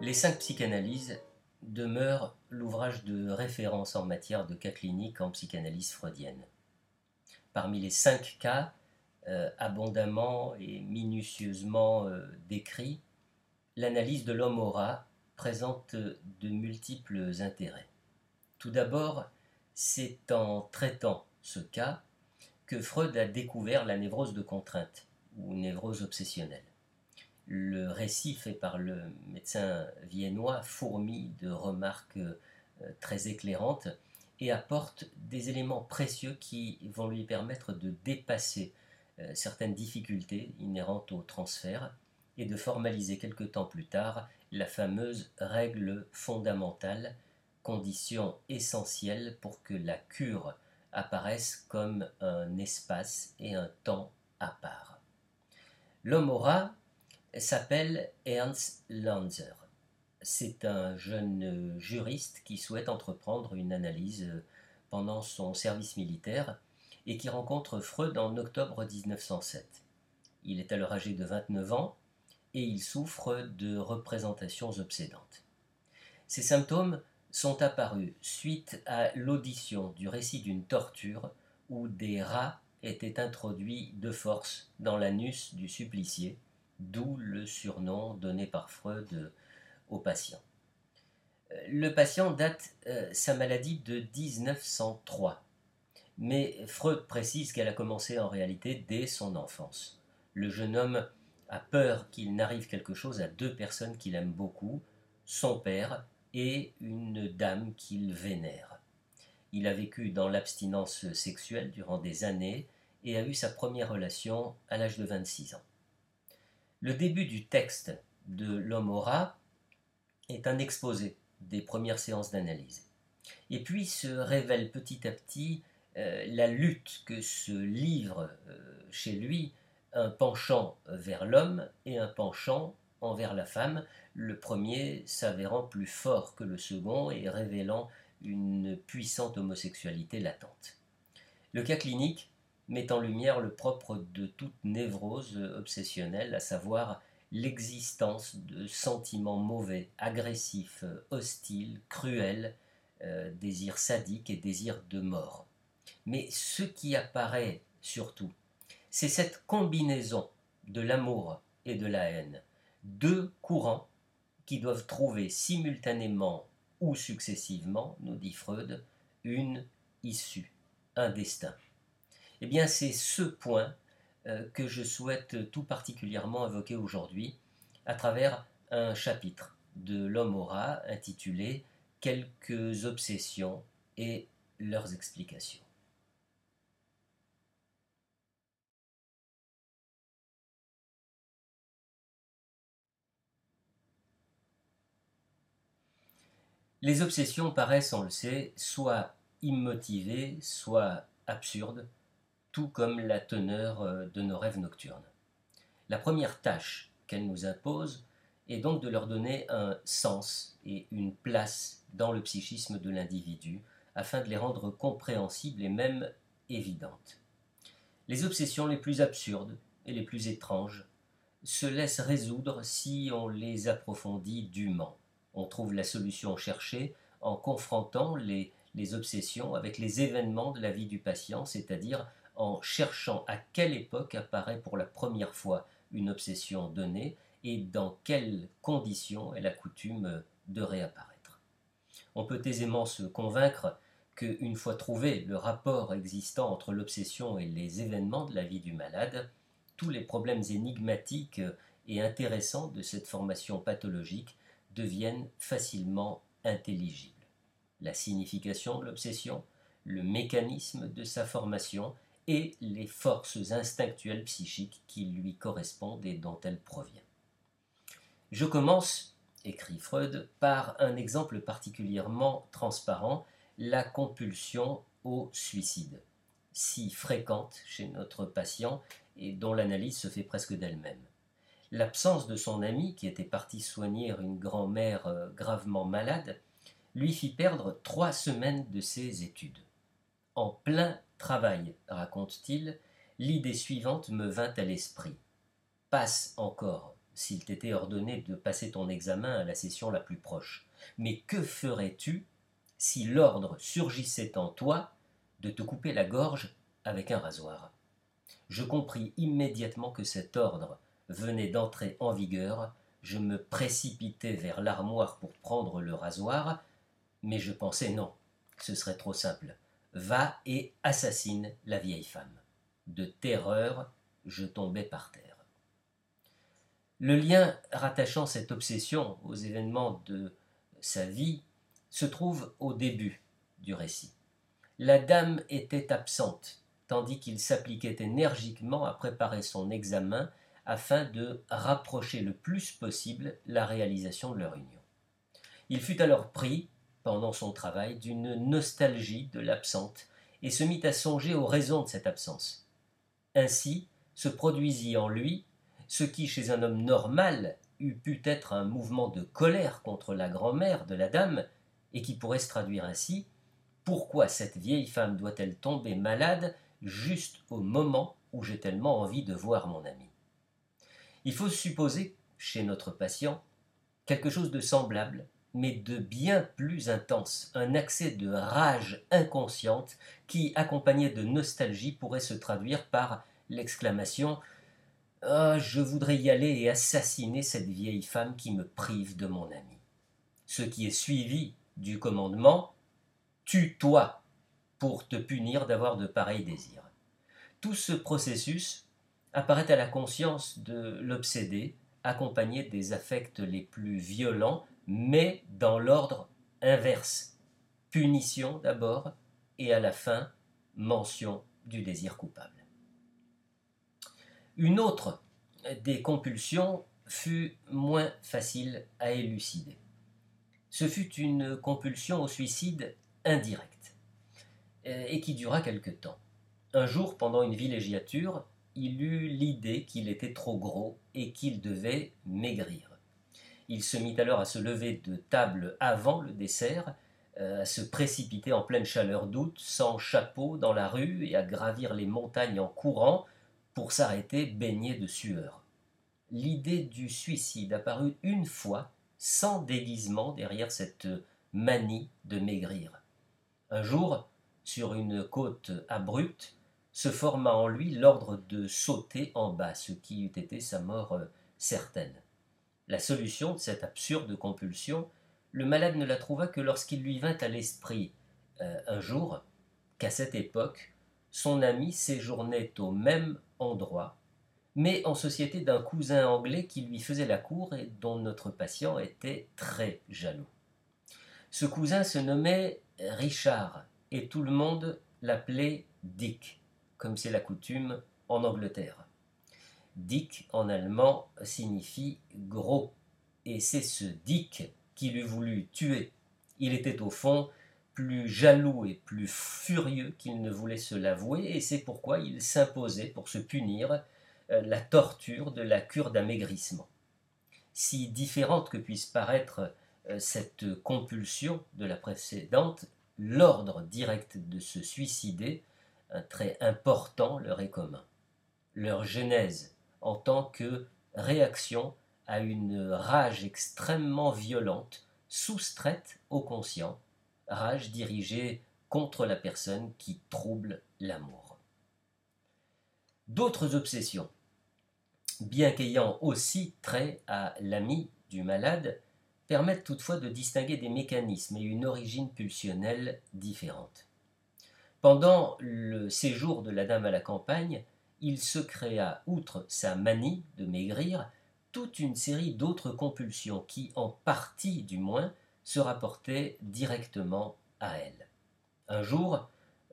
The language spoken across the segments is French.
Les cinq psychanalyses demeurent l'ouvrage de référence en matière de cas cliniques en psychanalyse freudienne. Parmi les cinq cas euh, abondamment et minutieusement euh, décrits, l'analyse de l'homme aura présente de multiples intérêts. Tout d'abord, c'est en traitant ce cas que Freud a découvert la névrose de contrainte ou névrose obsessionnelle. Le récit fait par le médecin viennois fourmille de remarques euh, très éclairantes et apporte des éléments précieux qui vont lui permettre de dépasser euh, certaines difficultés inhérentes au transfert et de formaliser quelque temps plus tard la fameuse règle fondamentale, condition essentielle pour que la cure apparaisse comme un espace et un temps à part. L'homme aura s'appelle Ernst Lanzer. C'est un jeune juriste qui souhaite entreprendre une analyse pendant son service militaire et qui rencontre Freud en octobre 1907. Il est alors âgé de 29 ans et il souffre de représentations obsédantes. Ces symptômes sont apparus suite à l'audition du récit d'une torture où des rats étaient introduits de force dans l'anus du supplicié, d'où le surnom donné par Freud au patient. Le patient date euh, sa maladie de 1903, mais Freud précise qu'elle a commencé en réalité dès son enfance. Le jeune homme a peur qu'il n'arrive quelque chose à deux personnes qu'il aime beaucoup, son père et une dame qu'il vénère. Il a vécu dans l'abstinence sexuelle durant des années et a eu sa première relation à l'âge de 26 ans. Le début du texte de L'homme aura est un exposé des premières séances d'analyse. Et puis se révèle petit à petit euh, la lutte que se livre euh, chez lui un penchant vers l'homme et un penchant envers la femme, le premier s'avérant plus fort que le second et révélant une puissante homosexualité latente. Le cas clinique met en lumière le propre de toute névrose obsessionnelle, à savoir l'existence de sentiments mauvais, agressifs, hostiles, cruels, euh, désirs sadiques et désirs de mort. Mais ce qui apparaît surtout, c'est cette combinaison de l'amour et de la haine, deux courants qui doivent trouver simultanément ou successivement, nous dit Freud, une issue, un destin. Eh bien, c'est ce point euh, que je souhaite tout particulièrement évoquer aujourd'hui à travers un chapitre de l'homme aura intitulé Quelques obsessions et leurs explications. Les obsessions paraissent, on le sait, soit immotivées, soit absurdes, tout comme la teneur euh, de nos rêves nocturnes. La première tâche qu'elles nous imposent est donc de leur donner un sens et une place dans le psychisme de l'individu, afin de les rendre compréhensibles et même évidentes. Les obsessions les plus absurdes et les plus étranges se laissent résoudre si on les approfondit dûment. On trouve la solution cherchée en confrontant les, les obsessions avec les événements de la vie du patient, c'est-à-dire en cherchant à quelle époque apparaît pour la première fois une obsession donnée et dans quelles conditions elle a coutume de réapparaître. On peut aisément se convaincre qu'une fois trouvé le rapport existant entre l'obsession et les événements de la vie du malade, tous les problèmes énigmatiques et intéressants de cette formation pathologique deviennent facilement intelligibles. La signification de l'obsession, le mécanisme de sa formation et les forces instinctuelles psychiques qui lui correspondent et dont elle provient. Je commence, écrit Freud, par un exemple particulièrement transparent, la compulsion au suicide, si fréquente chez notre patient et dont l'analyse se fait presque d'elle-même. L'absence de son ami, qui était parti soigner une grand-mère euh, gravement malade, lui fit perdre trois semaines de ses études. En plein travail, raconte-t-il, l'idée suivante me vint à l'esprit. Passe encore s'il t'était ordonné de passer ton examen à la session la plus proche. Mais que ferais-tu si l'ordre surgissait en toi de te couper la gorge avec un rasoir? Je compris immédiatement que cet ordre venait d'entrer en vigueur, je me précipitai vers l'armoire pour prendre le rasoir, mais je pensais non, ce serait trop simple. Va et assassine la vieille femme. De terreur, je tombais par terre. Le lien rattachant cette obsession aux événements de sa vie se trouve au début du récit. La dame était absente, tandis qu'il s'appliquait énergiquement à préparer son examen afin de rapprocher le plus possible la réalisation de leur union. Il fut alors pris, pendant son travail, d'une nostalgie de l'absente et se mit à songer aux raisons de cette absence. Ainsi se produisit en lui ce qui, chez un homme normal, eût pu être un mouvement de colère contre la grand-mère de la dame, et qui pourrait se traduire ainsi Pourquoi cette vieille femme doit-elle tomber malade juste au moment où j'ai tellement envie de voir mon ami? Il faut supposer, chez notre patient, quelque chose de semblable, mais de bien plus intense, un accès de rage inconsciente qui, accompagné de nostalgie, pourrait se traduire par l'exclamation ah, je voudrais y aller et assassiner cette vieille femme qui me prive de mon ami. Ce qui est suivi du commandement Tue-toi pour te punir d'avoir de pareils désirs. Tout ce processus apparaît à la conscience de l'obsédé, accompagné des affects les plus violents, mais dans l'ordre inverse. Punition d'abord, et à la fin, mention du désir coupable. Une autre des compulsions fut moins facile à élucider. Ce fut une compulsion au suicide indirect, euh, et qui dura quelque temps. Un jour, pendant une villégiature, il eut l'idée qu'il était trop gros et qu'il devait maigrir. Il se mit alors à se lever de table avant le dessert, euh, à se précipiter en pleine chaleur d'août, sans chapeau, dans la rue et à gravir les montagnes en courant, pour s'arrêter baigné de sueur. L'idée du suicide apparut une fois, sans déguisement, derrière cette manie de maigrir. Un jour, sur une côte abrupte, se forma en lui l'ordre de sauter en bas, ce qui eût été sa mort euh, certaine. La solution de cette absurde compulsion, le malade ne la trouva que lorsqu'il lui vint à l'esprit euh, un jour qu'à cette époque, son ami séjournait au même endroit, mais en société d'un cousin anglais qui lui faisait la cour et dont notre patient était très jaloux. Ce cousin se nommait Richard, et tout le monde l'appelait Dick, comme c'est la coutume en Angleterre. Dick en allemand signifie gros, et c'est ce Dick qui l'eût voulu tuer. Il était au fond plus jaloux et plus furieux qu'il ne voulait se l'avouer, et c'est pourquoi il s'imposait, pour se punir, euh, la torture de la cure d'amaigrissement. Si différente que puisse paraître euh, cette compulsion de la précédente, l'ordre direct de se suicider, un trait important leur est commun. Leur genèse en tant que réaction à une rage extrêmement violente, soustraite au conscient, rage dirigée contre la personne qui trouble l'amour. D'autres obsessions, bien qu'ayant aussi trait à l'ami du malade, permettent toutefois de distinguer des mécanismes et une origine pulsionnelle différente. Pendant le séjour de la dame à la campagne, il se créa, outre sa manie de maigrir, toute une série d'autres compulsions qui, en partie du moins, se rapportait directement à elle. Un jour,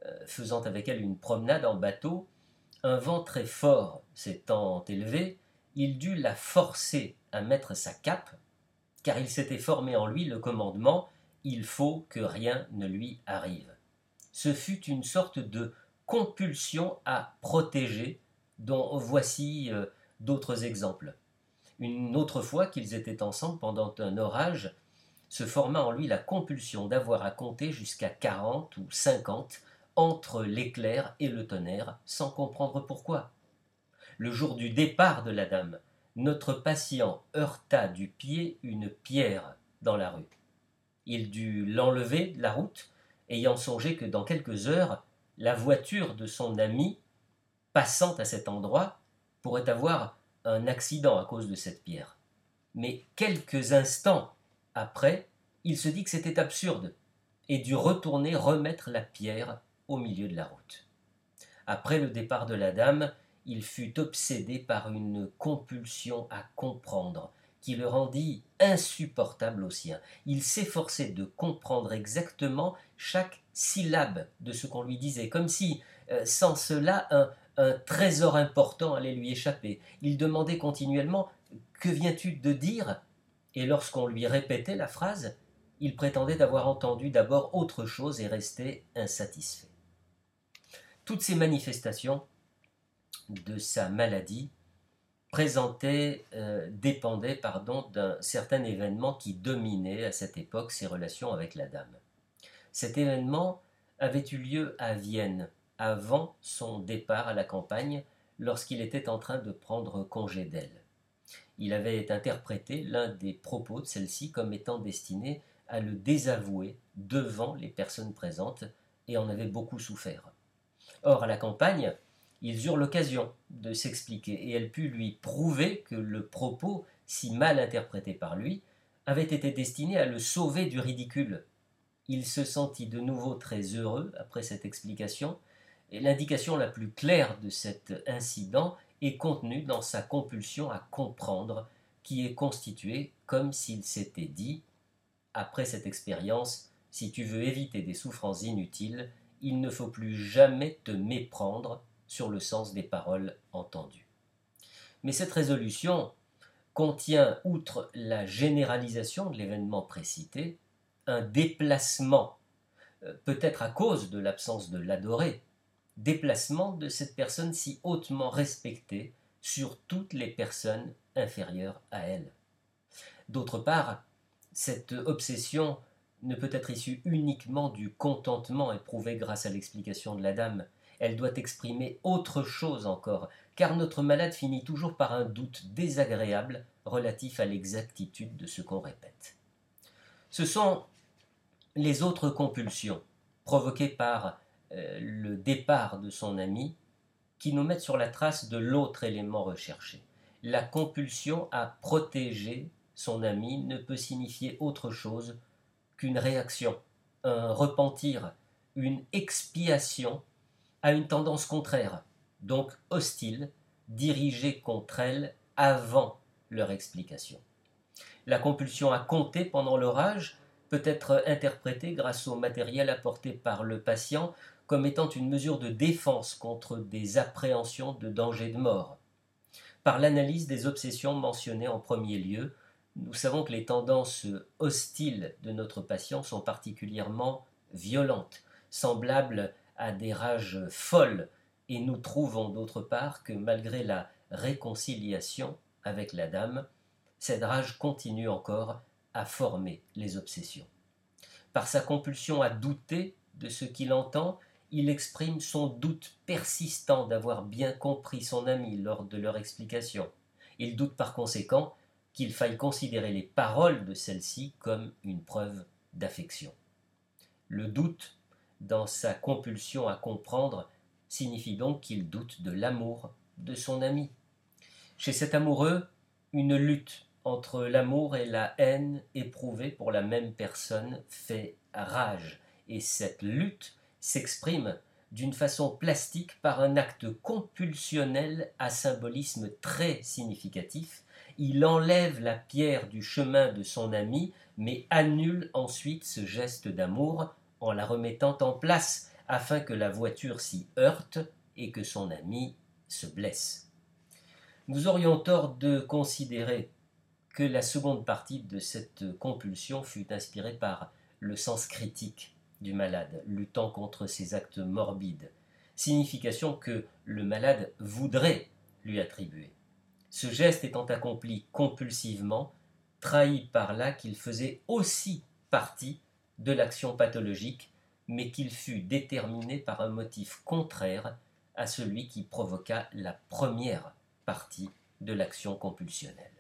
euh, faisant avec elle une promenade en bateau, un vent très fort s'étant élevé, il dut la forcer à mettre sa cape, car il s'était formé en lui le commandement Il faut que rien ne lui arrive. Ce fut une sorte de compulsion à protéger, dont voici euh, d'autres exemples. Une autre fois qu'ils étaient ensemble pendant un orage, se forma en lui la compulsion d'avoir à compter jusqu'à quarante ou cinquante entre l'éclair et le tonnerre, sans comprendre pourquoi. Le jour du départ de la dame, notre patient heurta du pied une pierre dans la rue. Il dut l'enlever de la route, ayant songé que dans quelques heures, la voiture de son ami, passant à cet endroit, pourrait avoir un accident à cause de cette pierre. Mais quelques instants après, il se dit que c'était absurde et dut retourner remettre la pierre au milieu de la route. Après le départ de la dame, il fut obsédé par une compulsion à comprendre le rendit insupportable au sien. Il s'efforçait de comprendre exactement chaque syllabe de ce qu'on lui disait, comme si, euh, sans cela, un, un trésor important allait lui échapper. Il demandait continuellement Que viens-tu de dire? Et lorsqu'on lui répétait la phrase, il prétendait avoir entendu d'abord autre chose et restait insatisfait. Toutes ces manifestations de sa maladie présentaient, euh, dépendaient pardon, d'un certain événement qui dominait à cette époque ses relations avec la dame. Cet événement avait eu lieu à Vienne avant son départ à la campagne lorsqu'il était en train de prendre congé d'elle. Il avait interprété l'un des propos de celle-ci comme étant destiné à le désavouer devant les personnes présentes et en avait beaucoup souffert. Or, à la campagne, ils eurent l'occasion de s'expliquer et elle put lui prouver que le propos, si mal interprété par lui, avait été destiné à le sauver du ridicule. Il se sentit de nouveau très heureux après cette explication, et l'indication la plus claire de cet incident est contenue dans sa compulsion à comprendre, qui est constituée comme s'il s'était dit après cette expérience, si tu veux éviter des souffrances inutiles, il ne faut plus jamais te méprendre sur le sens des paroles entendues. Mais cette résolution contient, outre la généralisation de l'événement précité, un déplacement, euh, peut-être à cause de l'absence de l'adoré, déplacement de cette personne si hautement respectée sur toutes les personnes inférieures à elle. D'autre part, cette obsession ne peut être issue uniquement du contentement éprouvé grâce à l'explication de la dame. Elle doit exprimer autre chose encore, car notre malade finit toujours par un doute désagréable relatif à l'exactitude de ce qu'on répète. Ce sont les autres compulsions provoquées par euh, le départ de son ami qui nous mettent sur la trace de l'autre élément recherché, la compulsion à protéger son ami ne peut signifier autre chose qu'une réaction, un repentir, une expiation à une tendance contraire, donc hostile, dirigée contre elle avant leur explication. La compulsion à compter pendant l'orage peut être interprétée grâce au matériel apporté par le patient comme étant une mesure de défense contre des appréhensions de danger de mort. Par l'analyse des obsessions mentionnées en premier lieu, nous savons que les tendances hostiles de notre patient sont particulièrement violentes, semblables à des rages folles, et nous trouvons d'autre part que malgré la réconciliation avec la dame, cette rage continue encore à former les obsessions. Par sa compulsion à douter de ce qu'il entend, il exprime son doute persistant d'avoir bien compris son ami lors de leur explication. Il doute par conséquent qu'il faille considérer les paroles de celle-ci comme une preuve d'affection. Le doute, dans sa compulsion à comprendre, signifie donc qu'il doute de l'amour de son ami. Chez cet amoureux, une lutte entre l'amour et la haine éprouvée pour la même personne fait rage, et cette lutte s'exprime d'une façon plastique par un acte compulsionnel à symbolisme très significatif il enlève la pierre du chemin de son ami, mais annule ensuite ce geste d'amour en la remettant en place afin que la voiture s'y heurte et que son ami se blesse. Nous aurions tort de considérer que la seconde partie de cette compulsion fut inspirée par le sens critique du malade, luttant contre ses actes morbides, signification que le malade voudrait lui attribuer ce geste étant accompli compulsivement, trahi par là qu'il faisait aussi partie de l'action pathologique, mais qu'il fut déterminé par un motif contraire à celui qui provoqua la première partie de l'action compulsionnelle.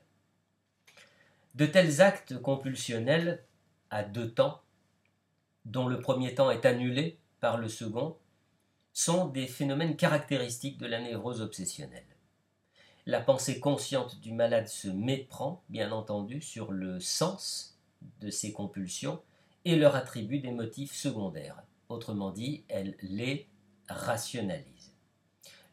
De tels actes compulsionnels à deux temps, dont le premier temps est annulé par le second, sont des phénomènes caractéristiques de la névrose obsessionnelle. La pensée consciente du malade se méprend, bien entendu, sur le sens de ces compulsions et leur attribue des motifs secondaires. Autrement dit, elle les rationalise.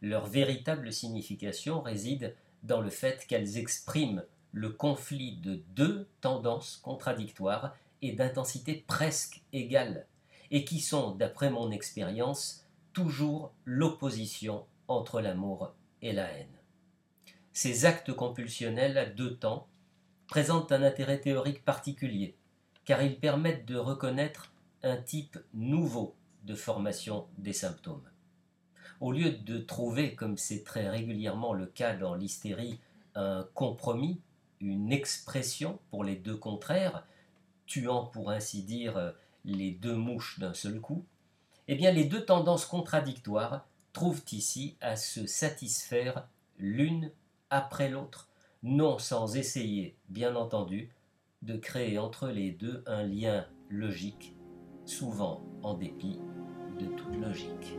Leur véritable signification réside dans le fait qu'elles expriment le conflit de deux tendances contradictoires et d'intensité presque égale, et qui sont, d'après mon expérience, toujours l'opposition entre l'amour et la haine. Ces actes compulsionnels à deux temps présentent un intérêt théorique particulier, car ils permettent de reconnaître un type nouveau de formation des symptômes. Au lieu de trouver, comme c'est très régulièrement le cas dans l'hystérie, un compromis, une expression pour les deux contraires, tuant pour ainsi dire les deux mouches d'un seul coup, eh bien les deux tendances contradictoires trouvent ici à se satisfaire l'une après l'autre, non sans essayer, bien entendu, de créer entre les deux un lien logique, souvent en dépit de toute logique.